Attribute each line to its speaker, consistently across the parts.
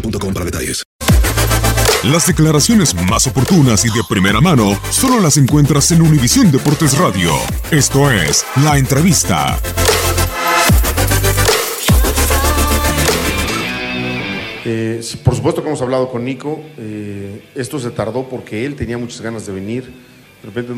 Speaker 1: boostmobile.com para detalles.
Speaker 2: Las declaraciones más oportunas y de primera mano solo las encuentras en Univisión Deportes Radio. Esto es La Entrevista.
Speaker 3: Eh, por supuesto que hemos hablado con Nico. eh, esto se tardó porque él tenía muchas ganas de venir. De repente,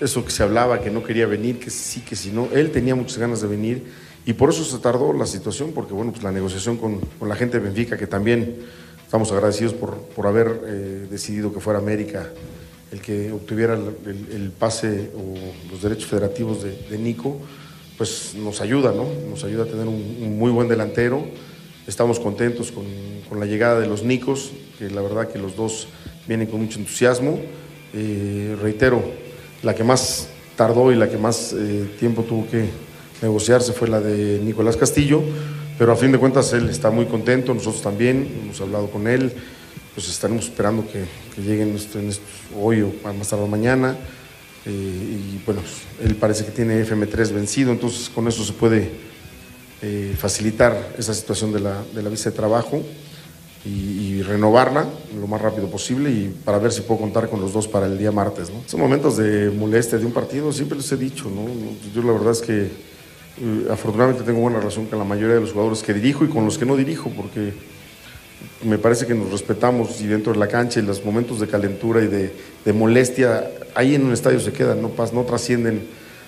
Speaker 3: eso que se hablaba, que no quería venir, que sí, que si no. Él tenía muchas ganas de venir y por eso se tardó la situación, porque bueno, pues la negociación con, con la gente de Benfica, que también estamos agradecidos por, por haber eh, decidido que fuera América el que obtuviera el, el- pase o los derechos federativos de, de Nico, pues nos ayuda, ¿no? Nos ayuda a tener un, un muy buen delantero. Estamos contentos con, con la llegada de los Nicos, que la verdad que los dos vienen con mucho entusiasmo. Eh, reitero, la que más tardó y la que más eh, tiempo tuvo que negociarse fue la de Nicolás Castillo, pero a fin de cuentas él está muy contento, nosotros también, hemos hablado con él, pues estaremos esperando que, que lleguen hoy o más tarde mañana. eh, y bueno, él parece que tiene FM3 vencido, entonces con eso se puede eh, facilitar esa situación de la, de la visa de trabajo y, y renovarla lo más rápido posible y para ver si puedo contar con los dos para el día martes. ¿no? Son momentos de molestia de un partido, siempre les he dicho, ¿no? yo la verdad es que eh, afortunadamente tengo buena relación con la mayoría de los jugadores que dirijo y con los que no dirijo, porque me parece que nos respetamos y dentro de la cancha y los momentos de calentura y de, molestia, ahí en un estadio se quedan, no, no trascienden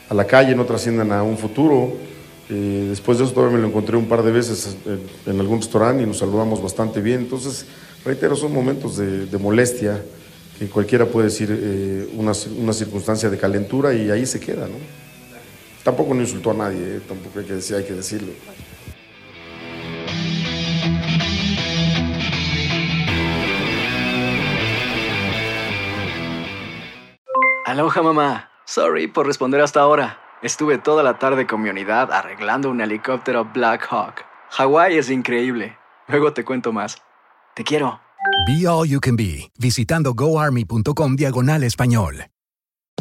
Speaker 3: a la calle, no trascienden a un futuro. Eh, después de eso todavía me lo encontré un par de veces en, en algún restaurante y nos saludamos bastante bien. Entonces, reitero, son momentos de, de molestia que cualquiera puede decir eh, una, una circunstancia de calentura y ahí se queda, ¿no? Tampoco no insultó a nadie, eh, tampoco hay que, decir, hay que decirlo.
Speaker 4: Aloha mamá. Sorry por responder hasta ahora. Estuve toda la tarde con mi unidad arreglando un helicóptero Black Hawk. Hawái es increíble. Luego te cuento más. Te quiero.
Speaker 5: Be All You Can Be, visitando goarmy.com diagonal español.